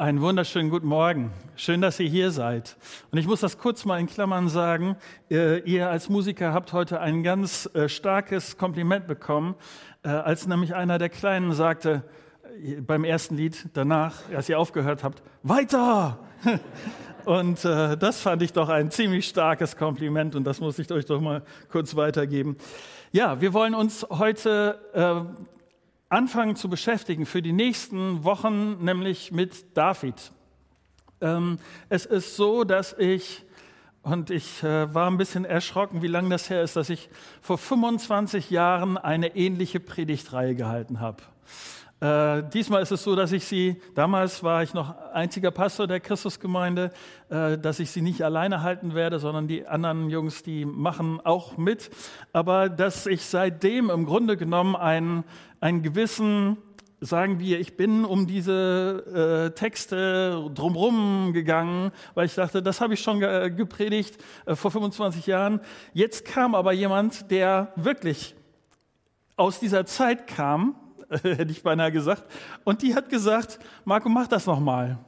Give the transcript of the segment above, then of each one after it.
Einen wunderschönen guten Morgen. Schön, dass ihr hier seid. Und ich muss das kurz mal in Klammern sagen. Äh, ihr als Musiker habt heute ein ganz äh, starkes Kompliment bekommen, äh, als nämlich einer der Kleinen sagte beim ersten Lied danach, als ihr aufgehört habt, weiter! Und das fand ich doch ein ziemlich starkes Kompliment und das muss ich euch doch mal kurz weitergeben. Ja, wir wollen uns heute anfangen zu beschäftigen für die nächsten Wochen, nämlich mit David. Ähm, es ist so, dass ich, und ich äh, war ein bisschen erschrocken, wie lange das her ist, dass ich vor 25 Jahren eine ähnliche Predigtreihe gehalten habe. Äh, diesmal ist es so, dass ich sie, damals war ich noch einziger Pastor der Christusgemeinde, äh, dass ich sie nicht alleine halten werde, sondern die anderen Jungs, die machen auch mit. Aber dass ich seitdem im Grunde genommen einen, einen gewissen, sagen wir, ich bin um diese äh, Texte drumherum gegangen, weil ich dachte, das habe ich schon ge gepredigt äh, vor 25 Jahren. Jetzt kam aber jemand, der wirklich aus dieser Zeit kam, hätte ich beinahe gesagt. Und die hat gesagt, Marco, mach das nochmal.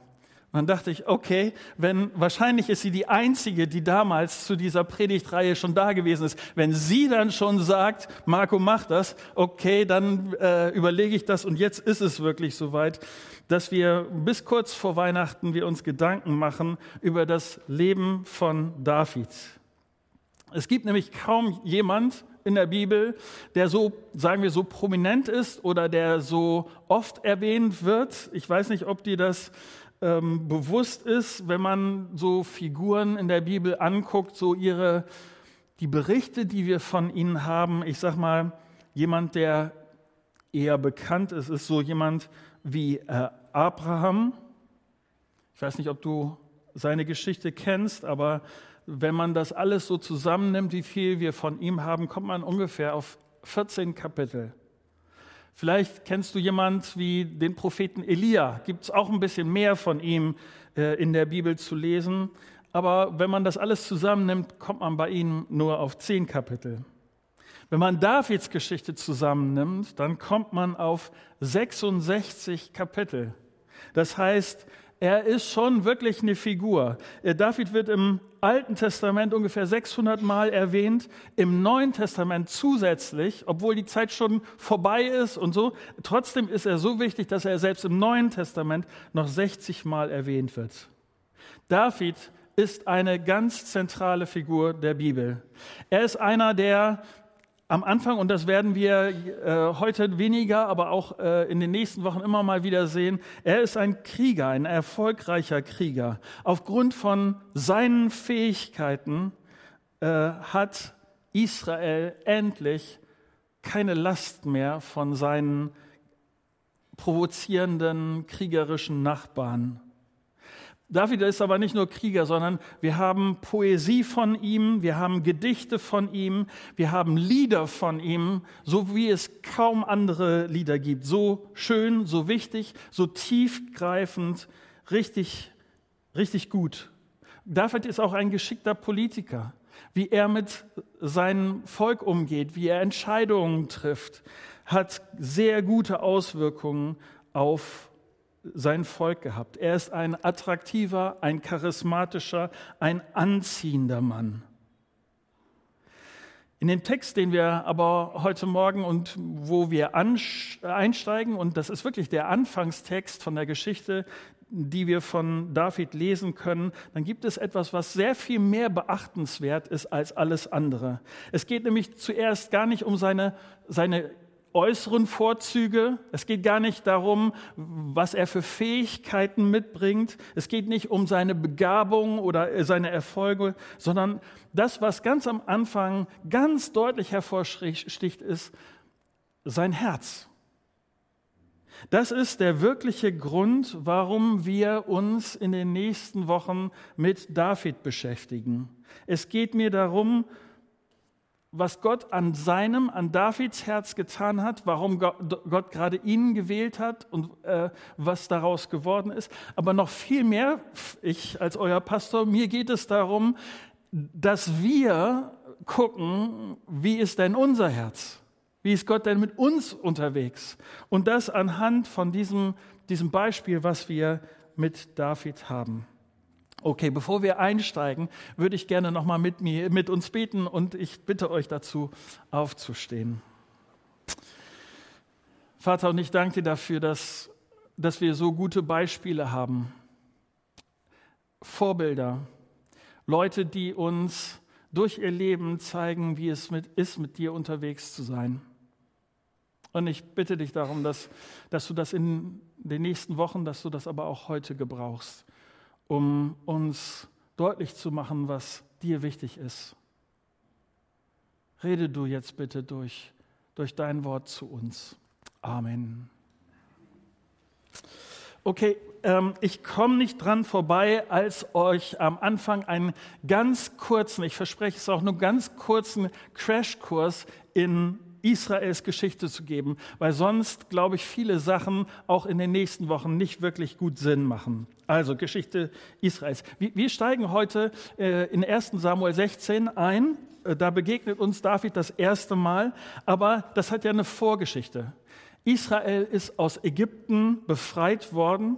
Und dann dachte ich, okay, wenn wahrscheinlich ist sie die einzige, die damals zu dieser Predigtreihe schon da gewesen ist. Wenn sie dann schon sagt, Marco, mach das, okay, dann äh, überlege ich das. Und jetzt ist es wirklich soweit, dass wir bis kurz vor Weihnachten wir uns Gedanken machen über das Leben von David. Es gibt nämlich kaum jemand, in der Bibel, der so, sagen wir, so prominent ist oder der so oft erwähnt wird. Ich weiß nicht, ob dir das ähm, bewusst ist, wenn man so Figuren in der Bibel anguckt, so ihre, die Berichte, die wir von ihnen haben. Ich sag mal, jemand, der eher bekannt ist, ist so jemand wie äh, Abraham. Ich weiß nicht, ob du seine Geschichte kennst, aber wenn man das alles so zusammennimmt, wie viel wir von ihm haben, kommt man ungefähr auf 14 Kapitel. Vielleicht kennst du jemand wie den Propheten Elia. Gibt es auch ein bisschen mehr von ihm äh, in der Bibel zu lesen. Aber wenn man das alles zusammennimmt, kommt man bei ihm nur auf 10 Kapitel. Wenn man Davids Geschichte zusammennimmt, dann kommt man auf 66 Kapitel. Das heißt, er ist schon wirklich eine Figur. Äh, David wird im Alten Testament ungefähr 600 Mal erwähnt, im Neuen Testament zusätzlich, obwohl die Zeit schon vorbei ist und so. Trotzdem ist er so wichtig, dass er selbst im Neuen Testament noch 60 Mal erwähnt wird. David ist eine ganz zentrale Figur der Bibel. Er ist einer, der am Anfang, und das werden wir äh, heute weniger, aber auch äh, in den nächsten Wochen immer mal wieder sehen, er ist ein Krieger, ein erfolgreicher Krieger. Aufgrund von seinen Fähigkeiten äh, hat Israel endlich keine Last mehr von seinen provozierenden kriegerischen Nachbarn. David ist aber nicht nur Krieger, sondern wir haben Poesie von ihm, wir haben Gedichte von ihm, wir haben Lieder von ihm, so wie es kaum andere Lieder gibt. So schön, so wichtig, so tiefgreifend, richtig, richtig gut. David ist auch ein geschickter Politiker, wie er mit seinem Volk umgeht, wie er Entscheidungen trifft, hat sehr gute Auswirkungen auf sein Volk gehabt. Er ist ein attraktiver, ein charismatischer, ein anziehender Mann. In dem Text, den wir aber heute Morgen und wo wir einsteigen, und das ist wirklich der Anfangstext von der Geschichte, die wir von David lesen können, dann gibt es etwas, was sehr viel mehr beachtenswert ist als alles andere. Es geht nämlich zuerst gar nicht um seine, seine äußeren Vorzüge. Es geht gar nicht darum, was er für Fähigkeiten mitbringt. Es geht nicht um seine Begabung oder seine Erfolge, sondern das, was ganz am Anfang ganz deutlich hervorsticht, ist sein Herz. Das ist der wirkliche Grund, warum wir uns in den nächsten Wochen mit David beschäftigen. Es geht mir darum, was Gott an seinem, an Davids Herz getan hat, warum Gott, gerade ihn gewählt hat und äh, was daraus geworden ist. Aber noch viel mehr, ich als euer Pastor, mir geht es darum, dass wir gucken, wie ist denn unser Herz? Wie ist Gott denn mit uns unterwegs? Und das anhand von diesem, diesem Beispiel, was wir mit David haben. Okay, bevor wir einsteigen, würde ich gerne nochmal mit, mir, mit uns beten und ich bitte euch dazu, aufzustehen. Vater, und ich danke dir dafür, dass, dass wir so gute Beispiele haben. Vorbilder, Leute, die uns durch ihr Leben zeigen, wie es mit, ist, mit dir unterwegs zu sein. Und ich bitte dich darum, dass, dass du das in den nächsten Wochen, dass du das aber auch heute gebrauchst um uns deutlich zu machen, was dir wichtig ist. Rede du jetzt bitte durch, durch dein Wort zu uns. Amen. Okay, ähm, ich komme nicht dran vorbei, als euch am Anfang einen ganz kurzen, ich verspreche es auch nur ganz kurzen Crashkurs in Israels Geschichte zu geben, weil sonst, glaube ich, viele Sachen auch in den nächsten Wochen nicht wirklich gut Sinn machen. Also Geschichte Israels. Wir steigen heute äh, in 1 Samuel 16 ein. Äh, da begegnet uns David das erste Mal, aber das hat ja eine Vorgeschichte. Israel ist aus Ägypten befreit worden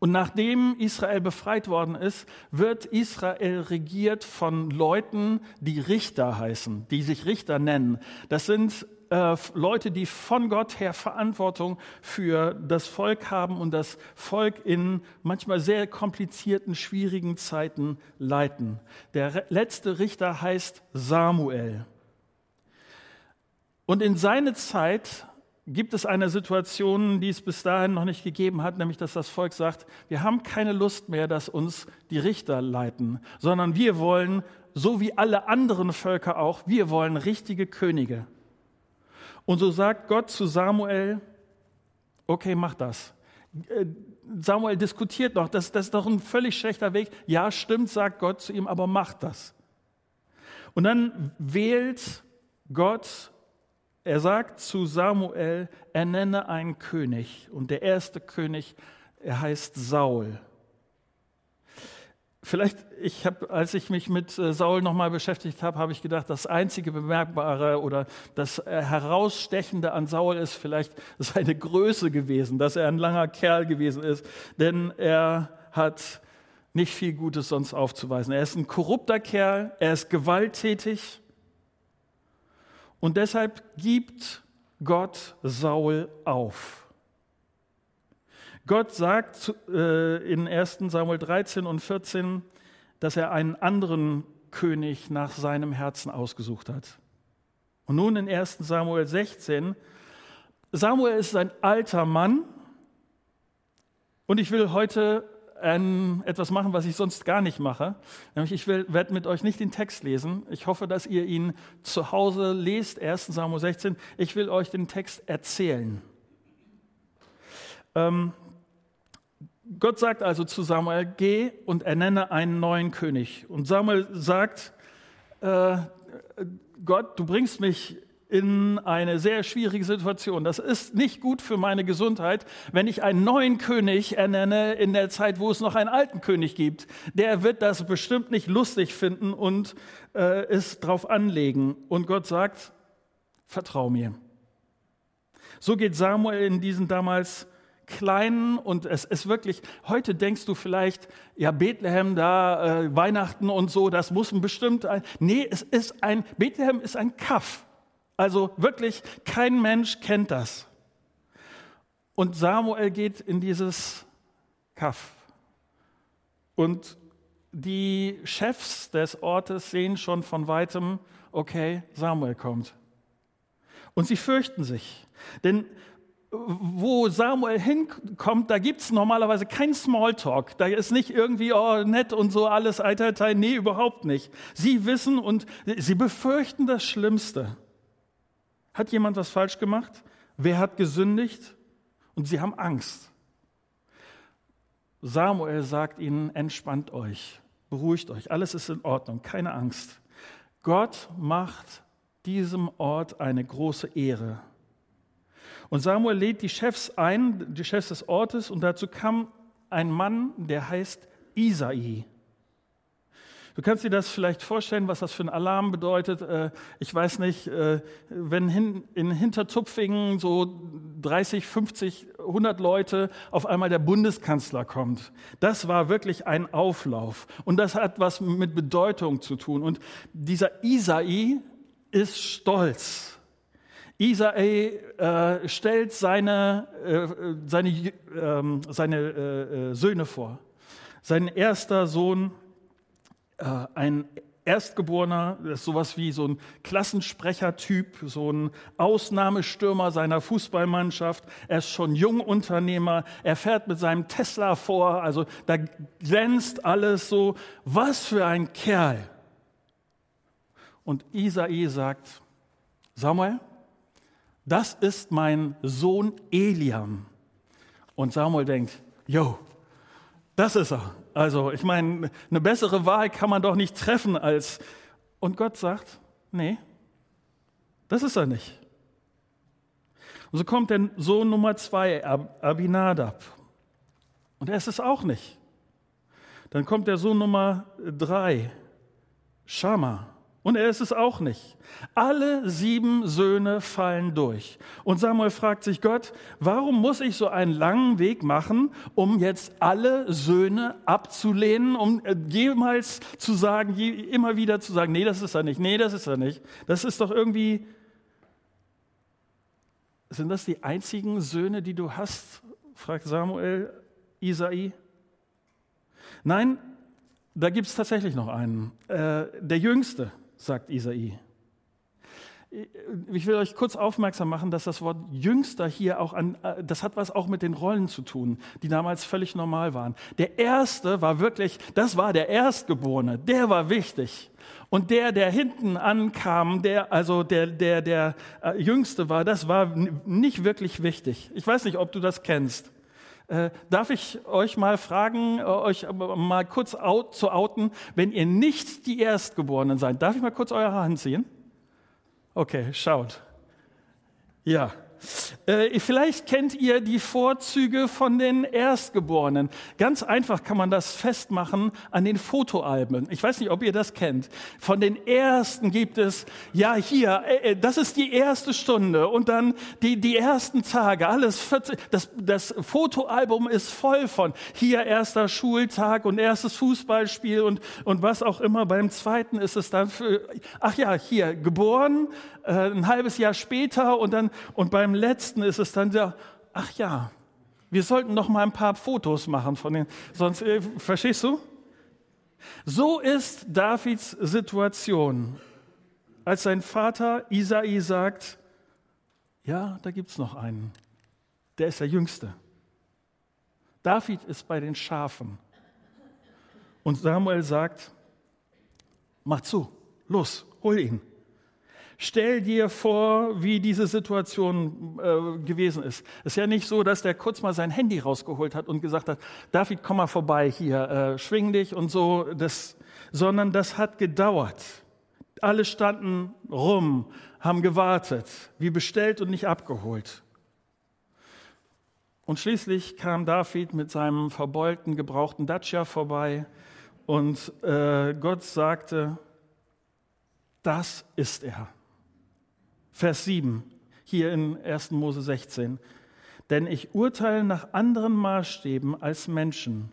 und nachdem Israel befreit worden ist, wird Israel regiert von Leuten, die Richter heißen, die sich Richter nennen. Das sind äh, Leute, die von Gott her Verantwortung für das Volk haben und das Volk in manchmal sehr komplizierten, schwierigen Zeiten leiten. Der letzte Richter heißt Samuel. Und in seine Zeit gibt es eine Situation, die es bis dahin noch nicht gegeben hat, nämlich dass das Volk sagt, wir haben keine Lust mehr, dass uns die Richter leiten, sondern wir wollen, so wie alle anderen Völker auch, wir wollen richtige Könige. Und so sagt Gott zu Samuel, okay, mach das. Äh, Samuel diskutiert noch, das, das ist doch ein völlig schlechter Weg. Ja, stimmt, sagt Gott zu ihm, aber mach das. Und dann wählt Gott er sagt zu Samuel, er nenne einen König. Und der erste König, er heißt Saul. Vielleicht, ich habe, als ich mich mit äh, Saul nochmal beschäftigt habe, habe ich gedacht, das einzige Bemerkbare oder das äh, Herausstechende an Saul ist vielleicht seine Größe gewesen, dass er ein langer Kerl gewesen ist, denn er hat nicht viel Gutes sonst aufzuweisen. Er ist ein korrupter Kerl, er ist gewalttätig, und deshalb gibt Gott Saul auf. Gott sagt äh, in 1 Samuel 13 und 14, dass er einen anderen König nach seinem Herzen ausgesucht hat. Und nun in 1 Samuel 16, Samuel ist ein alter Mann und ich will heute ähm, etwas machen, was ich sonst gar nicht mache. Nämlich ich werde mit euch nicht den Text lesen. Ich hoffe, dass ihr ihn zu Hause lest, 1 Samuel 16. Ich will euch den Text erzählen. Ähm, Gott sagt also zu Samuel, geh und ernenne einen neuen König. Und Samuel sagt, äh, Gott, du bringst mich in eine sehr schwierige Situation. Das ist nicht gut für meine Gesundheit, wenn ich einen neuen König ernenne in der Zeit, wo es noch einen alten König gibt. Der wird das bestimmt nicht lustig finden und äh, es drauf anlegen. Und Gott sagt, vertrau mir. So geht Samuel in diesen damals kleinen und es ist wirklich, heute denkst du vielleicht, ja, Bethlehem da, äh, Weihnachten und so, das muss ein bestimmt ein, nee, es ist ein, Bethlehem ist ein Kaff. Also wirklich, kein Mensch kennt das. Und Samuel geht in dieses Kaff. Und die Chefs des Ortes sehen schon von weitem, okay, Samuel kommt. Und sie fürchten sich. Denn wo Samuel hinkommt, da gibt es normalerweise kein Smalltalk. Da ist nicht irgendwie, oh, nett und so alles, Eiterteil. Nee, überhaupt nicht. Sie wissen und sie befürchten das Schlimmste. Hat jemand was falsch gemacht? Wer hat gesündigt? Und sie haben Angst. Samuel sagt ihnen, entspannt euch, beruhigt euch, alles ist in Ordnung, keine Angst. Gott macht diesem Ort eine große Ehre. Und Samuel lädt die Chefs ein, die Chefs des Ortes, und dazu kam ein Mann, der heißt Isai. Du kannst dir das vielleicht vorstellen, was das für ein Alarm bedeutet. Äh, ich weiß nicht, äh, wenn in Hintertupfingen so 30, 50 100 Leute, auf einmal der Bundeskanzler kommt. Das war wirklich ein Auflauf. Und das hat was mit Bedeutung zu tun. Und dieser Isai ist stolz. Isai äh, stellt seine, äh, seine, äh, seine äh, Söhne vor. Sein erster Sohn, ein Erstgeborener, das ist sowas wie so ein Klassensprechertyp, so ein Ausnahmestürmer seiner Fußballmannschaft. Er ist schon Jungunternehmer, er fährt mit seinem Tesla vor, also da glänzt alles so. Was für ein Kerl! Und Isai sagt, Samuel, das ist mein Sohn Eliam. Und Samuel denkt, yo, das ist er. Also, ich meine, eine bessere Wahl kann man doch nicht treffen als. Und Gott sagt, nee, das ist er nicht. Und so kommt der Sohn Nummer zwei, Abinadab. Und er ist es auch nicht. Dann kommt der Sohn Nummer drei, Shama. Und er ist es auch nicht. Alle sieben Söhne fallen durch. Und Samuel fragt sich Gott, warum muss ich so einen langen Weg machen, um jetzt alle Söhne abzulehnen, um äh, jemals zu sagen, immer wieder zu sagen, nee, das ist er nicht, nee, das ist er nicht. Das ist doch irgendwie, sind das die einzigen Söhne, die du hast? fragt Samuel Isai. Nein, da gibt es tatsächlich noch einen. Äh, der Jüngste sagt Isai. Ich will euch kurz aufmerksam machen, dass das Wort Jüngster hier auch an, äh, das hat was auch mit den Rollen zu tun, die damals völlig normal waren. Der Erste war wirklich, das war der Erstgeborene, der war wichtig. Und der, der hinten ankam, der, also der, der, der äh, Jüngste war, das war nicht wirklich wichtig. Ich weiß nicht, ob du das kennst. Äh, darf ich euch mal fragen, äh, euch mal kurz out, zu outen, wenn ihr nicht die Erstgeborenen seid? Darf ich mal kurz eure Hand ziehen? Okay, schaut. Ja, äh, vielleicht kennt ihr die Vorzüge von den Erstgeborenen. Ganz einfach kann man das festmachen an den Fotoalben. Ich weiß nicht, ob ihr das kennt. Von den ersten gibt es, ja hier, äh, äh das ist die erste Stunde und dann die, die ersten Tage, alles 40, das, das Fotoalbum ist voll von hier erster Schultag und erstes Fußballspiel und, und was auch immer. Beim zweiten ist es dann für, ach ja, hier, geboren, äh, ein halbes Jahr später und dann, und beim letzten ist es dann ja, ach ja, wir sollten noch mal ein paar Fotos machen von den, sonst, äh, verstehst du? So ist Davids Situation, als sein Vater Isai sagt, ja, da gibt es noch einen, der ist der Jüngste. David ist bei den Schafen. Und Samuel sagt, mach zu, los, hol ihn. Stell dir vor, wie diese Situation äh, gewesen ist. Es ist ja nicht so, dass der kurz mal sein Handy rausgeholt hat und gesagt hat, David, komm mal vorbei hier, äh, schwing dich und so, das, sondern das hat gedauert. Alle standen rum, haben gewartet, wie bestellt und nicht abgeholt. Und schließlich kam David mit seinem verbeulten, gebrauchten Dacia vorbei und äh, Gott sagte, das ist er. Vers 7, hier in 1. Mose 16. Denn ich urteile nach anderen Maßstäben als Menschen.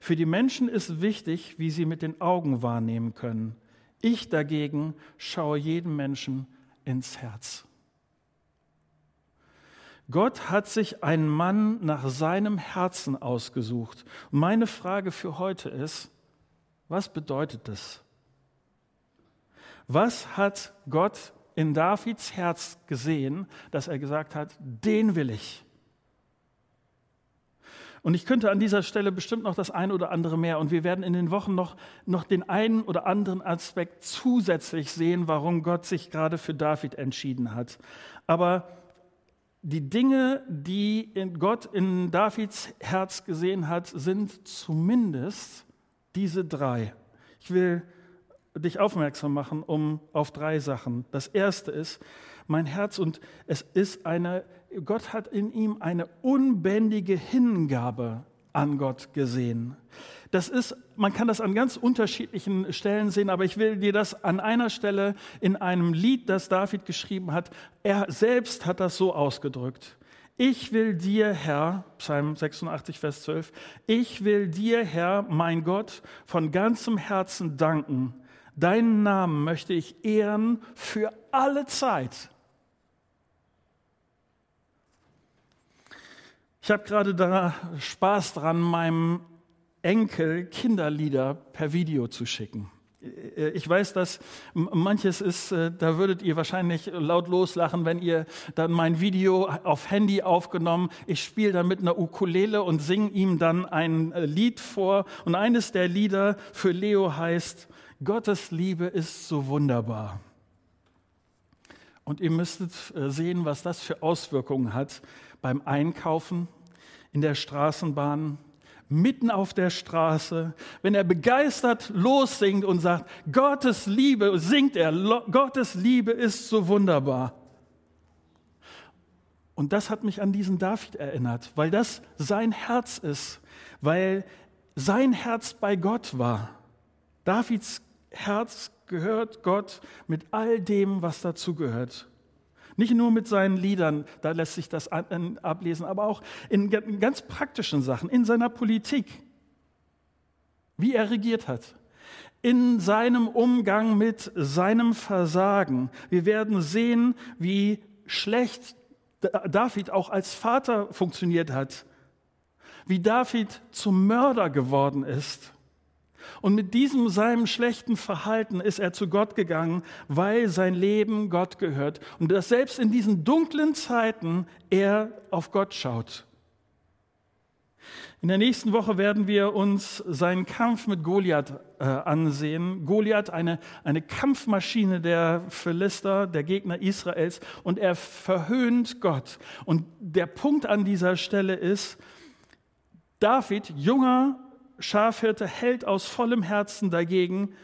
Für die Menschen ist wichtig, wie sie mit den Augen wahrnehmen können. Ich dagegen schaue jedem Menschen ins Herz. Gott hat sich einen Mann nach seinem Herzen ausgesucht. Und meine Frage für heute ist, was bedeutet das? Was hat Gott in Davids Herz gesehen, dass er gesagt hat, den will ich. Und ich könnte an dieser Stelle bestimmt noch das ein oder andere mehr. Und wir werden in den Wochen noch, noch den einen oder anderen Aspekt zusätzlich sehen, warum Gott sich gerade für David entschieden hat. Aber die Dinge, die Gott in Davids Herz gesehen hat, sind zumindest diese drei. Ich will dich aufmerksam machen um auf drei Sachen. Das erste ist mein Herz und es ist eine Gott hat in ihm eine unbändige Hingabe an Gott gesehen. Das ist, man kann das an ganz unterschiedlichen Stellen sehen, aber ich will dir das an einer Stelle in einem Lied, das David geschrieben hat, er selbst hat das so ausgedrückt. Ich will dir, Herr, Psalm 86, Vers 12, ich will dir, Herr, mein Gott, von ganzem Herzen danken. Deinen Namen möchte ich ehren für alle Zeit. Ich habe gerade da Spaß dran, meinem Enkel Kinderlieder per Video zu schicken. Ich weiß, dass manches ist, äh, da würdet ihr wahrscheinlich laut loslachen, wenn ihr dann mein Video auf Handy aufgenommen, ich spiele dann mit einer Ukulele und singe ihm dann ein äh, Lied vor. Und eines der Lieder für Leo heißt, Gottes Liebe ist so wunderbar. Und ihr müsstet sehen, was das für Auswirkungen hat beim Einkaufen, in der Straßenbahn, mitten auf der Straße, wenn er begeistert lossingt und sagt, Gottes Liebe, singt er, Gottes Liebe ist so wunderbar. Und das hat mich an diesen David erinnert, weil das sein Herz ist, weil sein Herz bei Gott war. Davids Herz gehört Gott mit all dem, was dazu gehört. Nicht nur mit seinen Liedern, da lässt sich das ablesen, aber auch in ganz praktischen Sachen, in seiner Politik, wie er regiert hat, in seinem Umgang mit seinem Versagen. Wir werden sehen, wie schlecht David auch als Vater funktioniert hat, wie David zum Mörder geworden ist und mit diesem seinem schlechten Verhalten ist er zu Gott gegangen, weil sein Leben Gott gehört. Und dass selbst in diesen dunklen Zeiten er auf Gott schaut. In der nächsten Woche werden wir uns seinen Kampf mit Goliath äh, ansehen. Goliath, eine, eine Kampfmaschine der Philister, der Gegner Israels, und er verhöhnt Gott. Und der Punkt an dieser Stelle ist, David, junger Schafhirte hält aus vollem Herzen dagegen.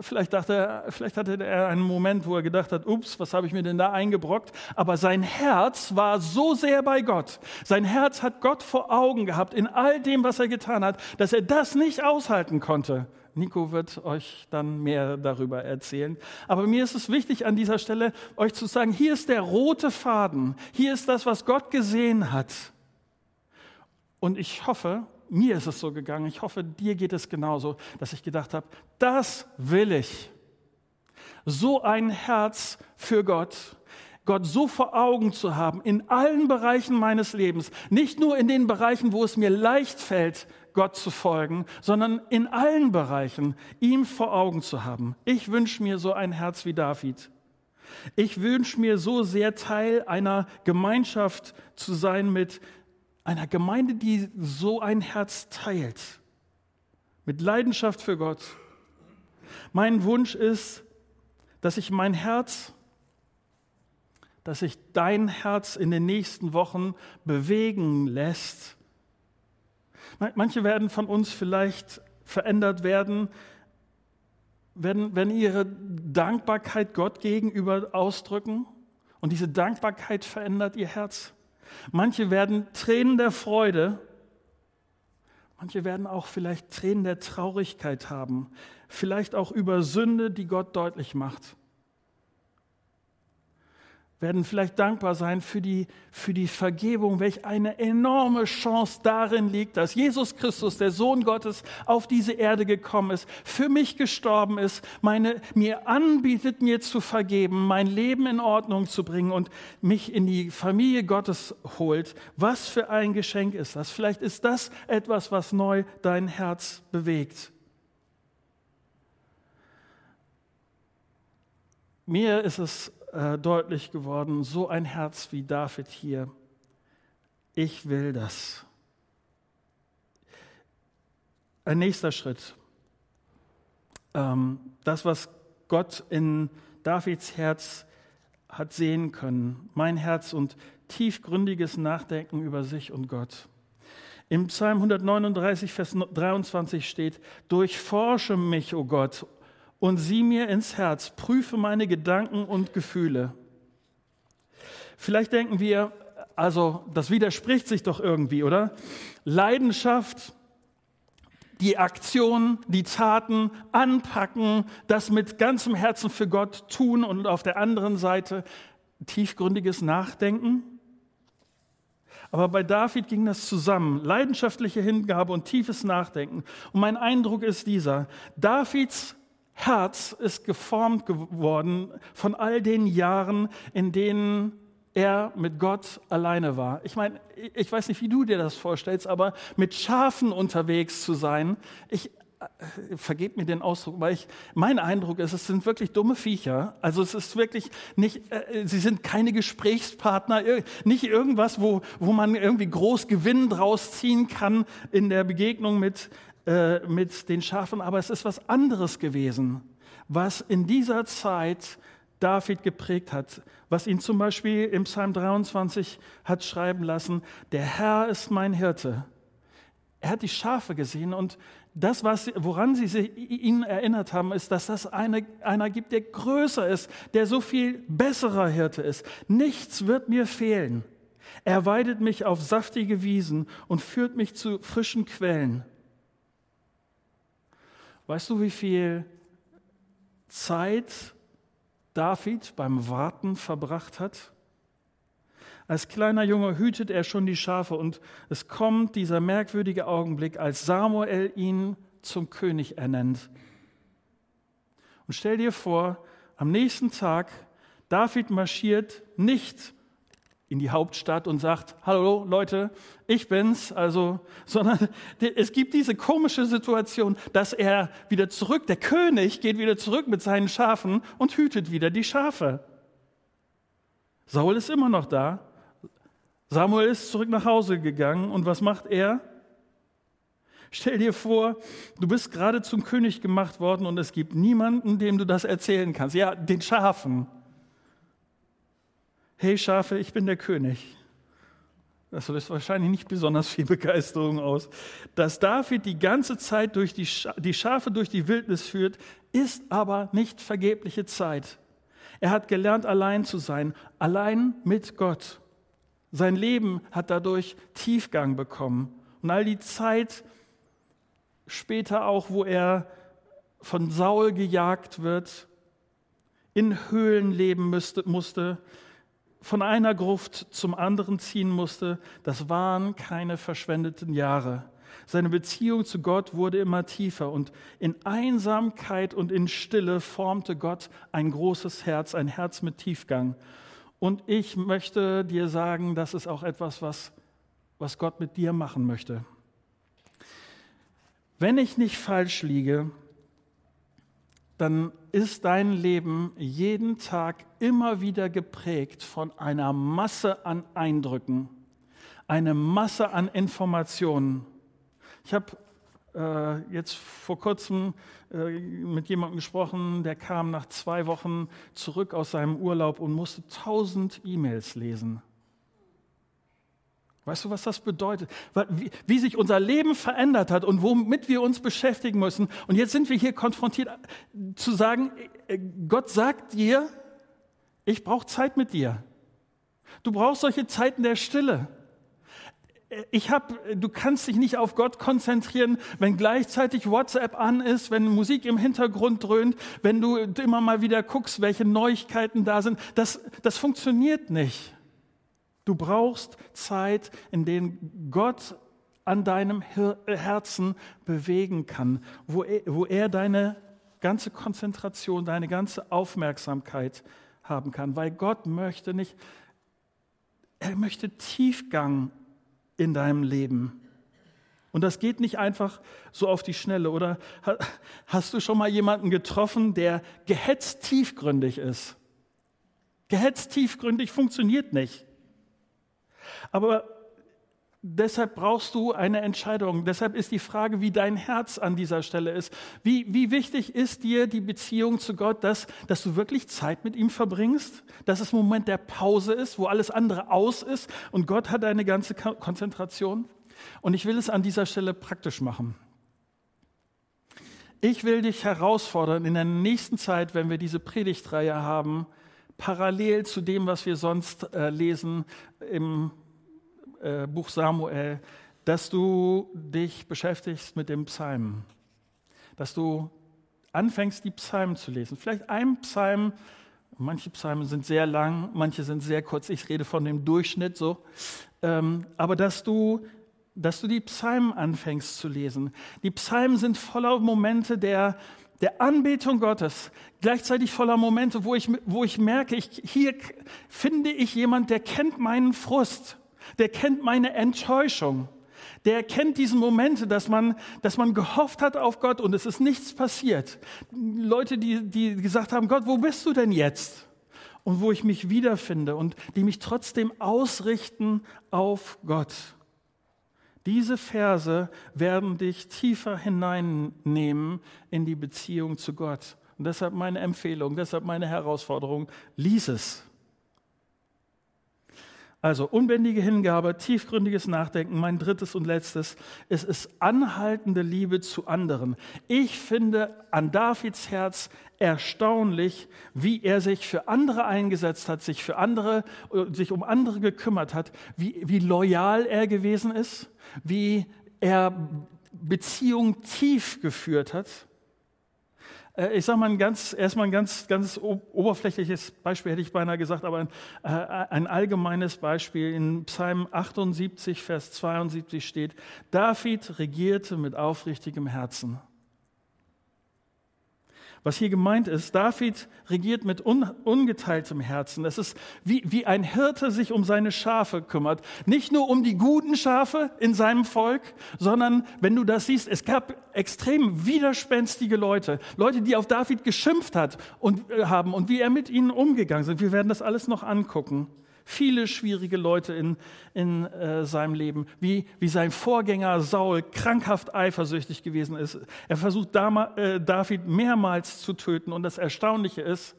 Vielleicht, dachte er, vielleicht hatte er einen Moment, wo er gedacht hat, ups, was habe ich mir denn da eingebrockt? Aber sein Herz war so sehr bei Gott. Sein Herz hat Gott vor Augen gehabt in all dem, was er getan hat, dass er das nicht aushalten konnte. Nico wird euch dann mehr darüber erzählen. Aber mir ist es wichtig an dieser Stelle, euch zu sagen, hier ist der rote Faden. Hier ist das, was Gott gesehen hat. Und ich hoffe, mir ist es so gegangen, ich hoffe, dir geht es genauso, dass ich gedacht habe, das will ich. So ein Herz für Gott, Gott so vor Augen zu haben, in allen Bereichen meines Lebens, nicht nur in den Bereichen, wo es mir leicht fällt, Gott zu folgen, sondern in allen Bereichen ihm vor Augen zu haben. Ich wünsche mir so ein Herz wie David. Ich wünsche mir so sehr Teil einer Gemeinschaft zu sein mit einer Gemeinde, die so ein Herz teilt, mit Leidenschaft für Gott. Mein Wunsch ist, dass ich mein Herz, dass sich dein Herz in den nächsten Wochen bewegen lässt. Manche werden von uns vielleicht verändert werden, wenn, wenn ihre Dankbarkeit Gott gegenüber ausdrücken und diese Dankbarkeit verändert ihr Herz. Manche werden Tränen der Freude, manche werden auch vielleicht Tränen der Traurigkeit haben, vielleicht auch über Sünde, die Gott deutlich macht werden vielleicht dankbar sein für die, für die Vergebung, welch eine enorme Chance darin liegt, dass Jesus Christus, der Sohn Gottes, auf diese Erde gekommen ist, für mich gestorben ist, meine, mir anbietet, mir zu vergeben, mein Leben in Ordnung zu bringen und mich in die Familie Gottes holt. Was für ein Geschenk ist das? Vielleicht ist das etwas, was neu dein Herz bewegt. Mir ist es äh, deutlich geworden, so ein Herz wie David hier. Ich will das. Ein nächster Schritt. Ähm, das, was Gott in Davids Herz hat sehen können, mein Herz und tiefgründiges Nachdenken über sich und Gott. Im Psalm 139, Vers 23 steht, Durchforsche mich, o oh Gott, und sieh mir ins Herz, prüfe meine Gedanken und Gefühle. Vielleicht denken wir, also das widerspricht sich doch irgendwie, oder? Leidenschaft, die Aktion, die Taten anpacken, das mit ganzem Herzen für Gott tun und auf der anderen Seite tiefgründiges Nachdenken. Aber bei David ging das zusammen. Leidenschaftliche Hingabe und tiefes Nachdenken. Und mein Eindruck ist dieser. Davids Herz ist geformt geworden von all den Jahren, in denen er mit Gott alleine war. Ich meine, ich weiß nicht, wie du dir das vorstellst, aber mit Schafen unterwegs zu sein, ich äh, vergebt mir den Ausdruck, weil ich, mein Eindruck ist, es sind wirklich dumme Viecher. Also es ist wirklich nicht, äh, sie sind keine Gesprächspartner, nicht irgendwas, wo, wo man irgendwie groß Gewinn draus ziehen kann in der Begegnung mit, äh, mit den Schafen, aber es ist was anderes gewesen, was in dieser Zeit David geprägt hat, was ihn zum Beispiel im Psalm 23 hat schreiben lassen, der Herr ist mein Hirte. Er hat die Schafe gesehen und das, was, woran sie sich, ihn erinnert haben, ist, dass das eine, einer gibt, der größer ist, der so viel besserer Hirte ist. Nichts wird mir fehlen. Er weidet mich auf saftige Wiesen und führt mich zu frischen Quellen. Weißt du, wie viel Zeit David beim Warten verbracht hat? Als kleiner Junge hütet er schon die Schafe und es kommt dieser merkwürdige Augenblick, als Samuel ihn zum König ernennt. Und stell dir vor, am nächsten Tag, David marschiert nicht in die Hauptstadt und sagt, hallo Leute, ich bin's, also, sondern es gibt diese komische Situation, dass er wieder zurück, der König geht wieder zurück mit seinen Schafen und hütet wieder die Schafe. Saul ist immer noch da. Samuel ist zurück nach Hause gegangen und was macht er? Stell dir vor, du bist gerade zum König gemacht worden und es gibt niemanden, dem du das erzählen kannst. Ja, den Schafen hey Schafe, ich bin der König. Das löst wahrscheinlich nicht besonders viel Begeisterung aus. Dass David die ganze Zeit durch die, die Schafe durch die Wildnis führt, ist aber nicht vergebliche Zeit. Er hat gelernt, allein zu sein, allein mit Gott. Sein Leben hat dadurch Tiefgang bekommen. Und all die Zeit später auch, wo er von Saul gejagt wird, in Höhlen leben müsste, musste, von einer Gruft zum anderen ziehen musste, das waren keine verschwendeten Jahre. Seine Beziehung zu Gott wurde immer tiefer und in Einsamkeit und in Stille formte Gott ein großes Herz, ein Herz mit Tiefgang. Und ich möchte dir sagen, das ist auch etwas, was, was Gott mit dir machen möchte. Wenn ich nicht falsch liege, dann ist dein Leben jeden Tag immer wieder geprägt von einer Masse an Eindrücken, eine Masse an Informationen. Ich habe äh, jetzt vor kurzem äh, mit jemandem gesprochen, der kam nach zwei Wochen zurück aus seinem Urlaub und musste tausend E-Mails lesen. Weißt du, was das bedeutet? Wie, wie, sich unser Leben verändert hat und womit wir uns beschäftigen müssen. Und jetzt sind wir hier konfrontiert zu sagen, äh, Gott sagt dir, ich brauche Zeit mit dir. Du brauchst solche Zeiten der Stille. Ich hab, du kannst dich nicht auf Gott konzentrieren, wenn gleichzeitig WhatsApp an ist, wenn Musik im Hintergrund dröhnt, wenn du immer mal wieder guckst, welche Neuigkeiten da sind. Das, das funktioniert nicht. Du brauchst Zeit, in der Gott an deinem Herzen bewegen kann, wo er, wo er deine ganze Konzentration, deine ganze Aufmerksamkeit haben kann, weil Gott möchte nicht, er möchte Tiefgang in deinem Leben. Und das geht nicht einfach so auf die Schnelle. Oder hast du schon mal jemanden getroffen, der gehetzt tiefgründig ist? Gehetzt tiefgründig funktioniert nicht. Aber deshalb brauchst du eine Entscheidung. Deshalb ist die Frage, wie dein Herz an dieser Stelle ist. Wie, wie wichtig ist dir die Beziehung zu Gott, dass, dass du wirklich Zeit mit ihm verbringst? Dass es ein Moment der Pause ist, wo alles andere aus ist und Gott hat deine ganze Konzentration? Und ich will es an dieser Stelle praktisch machen. Ich will dich herausfordern, in der nächsten Zeit, wenn wir diese Predigtreihe haben, parallel zu dem, was wir sonst äh, lesen im äh, Buch Samuel, dass du dich beschäftigst mit dem Psalm, dass du anfängst, die Psalmen zu lesen. Vielleicht ein Psalm Manche Psalmen sind sehr lang, manche sind sehr kurz. Ich rede von dem Durchschnitt so. Ähm, aber dass du, dass du die Psalmen anfängst zu lesen. Die Psalmen sind voller Momente der, der Anbetung Gottes, gleichzeitig voller Momente, wo ich, wo ich merke, ich, hier finde ich jemand, der kennt meinen Frust, der kennt meine Enttäuschung. Der kennt diese Momente, dass man, dass man gehofft hat auf Gott und es ist nichts passiert. Leute, die, die gesagt haben, Gott, wo bist du denn jetzt? Und wo ich mich wiederfinde und die mich trotzdem ausrichten auf Gott. Diese Verse werden dich tiefer hineinnehmen in die Beziehung zu Gott. Und deshalb meine Empfehlung, deshalb meine Herausforderung, lies es. Also unbändige Hingabe, tiefgründiges Nachdenken. Mein drittes und letztes, es ist anhaltende Liebe zu anderen. Ich finde an Davids Herz erstaunlich, wie er sich für andere eingesetzt hat, sich für andere, sich um andere gekümmert hat, wie, wie loyal er gewesen ist, wie er Beziehungen tief geführt hat. Äh, ich sage mal ein ganz, erstmal ein ganz, ganz oberflächliches Beispiel, hätte ich beinahe gesagt, aber ein, äh, ein allgemeines Beispiel. In Psalm 78, Vers 72 steht, David regierte mit aufrichtigem Herzen. Was hier gemeint ist, David regiert mit un, ungeteiltem Herzen. Es ist wie, wie ein Hirte sich um seine Schafe kümmert. Nicht nur um die guten Schafe in seinem Volk, sondern wenn du das siehst, es gab extrem widerspenstige Leute. Leute, die auf David geschimpft hat und, äh, haben und wie er mit ihnen umgegangen sind. Wir werden das alles noch angucken viele schwierige Leute in, in äh, seinem Leben, wie, wie sein Vorgänger Saul krankhaft eifersüchtig gewesen ist. Er versucht äh, David mehrmals zu töten und das Erstaunliche ist,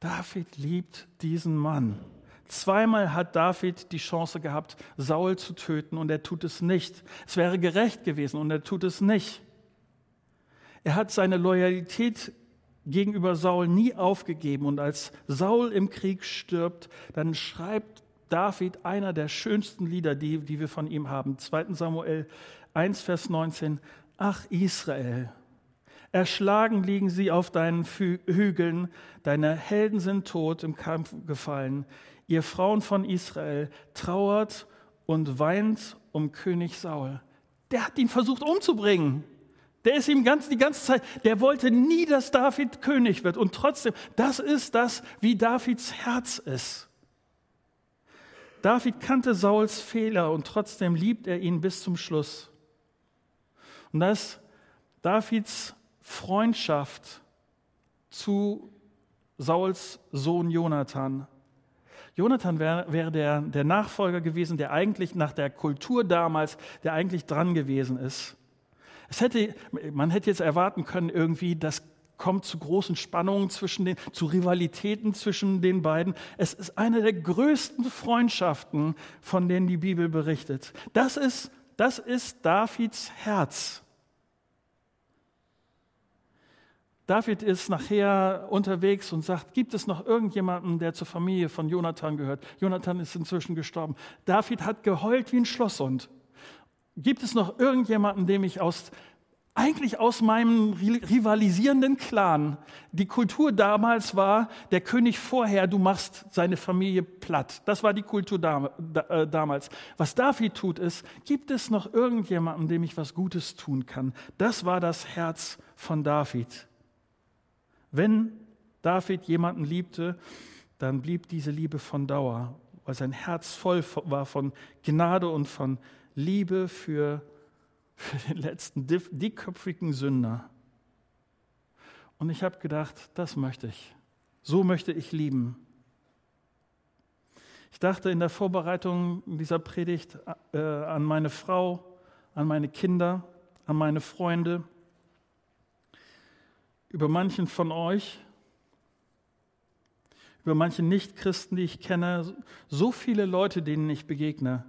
David liebt diesen Mann. Zweimal hat David die Chance gehabt, Saul zu töten und er tut es nicht. Es wäre gerecht gewesen und er tut es nicht. Er hat seine Loyalität gegenüber Saul nie aufgegeben. Und als Saul im Krieg stirbt, dann schreibt David einer der schönsten Lieder, die, die wir von ihm haben. 2 Samuel 1, Vers 19. Ach Israel, erschlagen liegen sie auf deinen Hügeln, deine Helden sind tot, im Kampf gefallen. Ihr Frauen von Israel trauert und weint um König Saul. Der hat ihn versucht umzubringen. Der ist ihm ganz, die ganze Zeit, der wollte nie, dass David König wird. Und trotzdem, das ist das, wie Davids Herz ist. David kannte Sauls Fehler und trotzdem liebt er ihn bis zum Schluss. Und das ist Davids Freundschaft zu Sauls Sohn Jonathan. Jonathan wäre wär der, der Nachfolger gewesen, der eigentlich nach der Kultur damals, der eigentlich dran gewesen ist. Es hätte, man hätte jetzt erwarten können, irgendwie, das kommt zu großen Spannungen zwischen den, zu Rivalitäten zwischen den beiden. Es ist eine der größten Freundschaften, von denen die Bibel berichtet. Das ist, das ist Davids Herz. David ist nachher unterwegs und sagt, gibt es noch irgendjemanden, der zur Familie von Jonathan gehört? Jonathan ist inzwischen gestorben. David hat geheult wie ein Schlosshund. Gibt es noch irgendjemanden, dem ich aus, eigentlich aus meinem rivalisierenden Clan, die Kultur damals war, der König vorher, du machst seine Familie platt. Das war die Kultur dam, da, äh, damals. Was David tut ist, gibt es noch irgendjemanden, dem ich was Gutes tun kann? Das war das Herz von David. Wenn David jemanden liebte, dann blieb diese Liebe von Dauer, weil sein Herz voll war von Gnade und von Liebe für, für den letzten dickköpfigen Sünder. Und ich habe gedacht, das möchte ich. So möchte ich lieben. Ich dachte in der Vorbereitung dieser Predigt äh, an meine Frau, an meine Kinder, an meine Freunde, über manchen von euch, über manche Nichtchristen, die ich kenne, so viele Leute, denen ich begegne.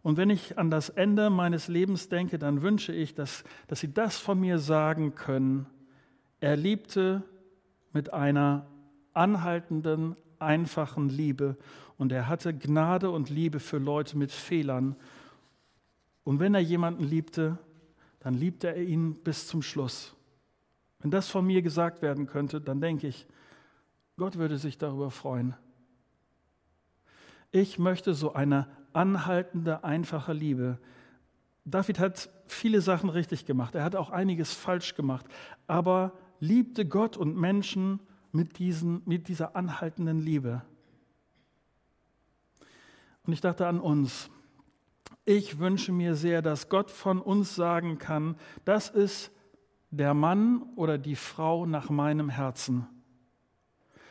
Und wenn ich an das Ende meines Lebens denke, dann wünsche ich, dass, dass Sie das von mir sagen können. Er liebte mit einer anhaltenden, einfachen Liebe und er hatte Gnade und Liebe für Leute mit Fehlern. Und wenn er jemanden liebte, dann liebte er ihn bis zum Schluss. Wenn das von mir gesagt werden könnte, dann denke ich, Gott würde sich darüber freuen. Ich möchte so eine anhaltende, einfache Liebe. David hat viele Sachen richtig gemacht. Er hat auch einiges falsch gemacht. Aber liebte Gott und Menschen mit, diesen, mit dieser anhaltenden Liebe. Und ich dachte an uns. Ich wünsche mir sehr, dass Gott von uns sagen kann, das ist der Mann oder die Frau nach meinem Herzen.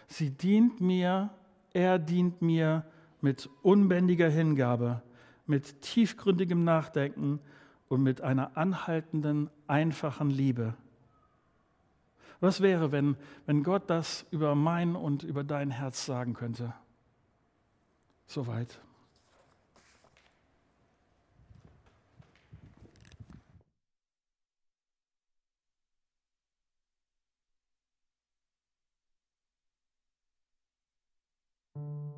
Sie dient mir, er dient mir mit unbändiger Hingabe, mit tiefgründigem Nachdenken und mit einer anhaltenden, einfachen Liebe. Was wäre, wenn, wenn Gott das über mein und über dein Herz sagen könnte? Soweit.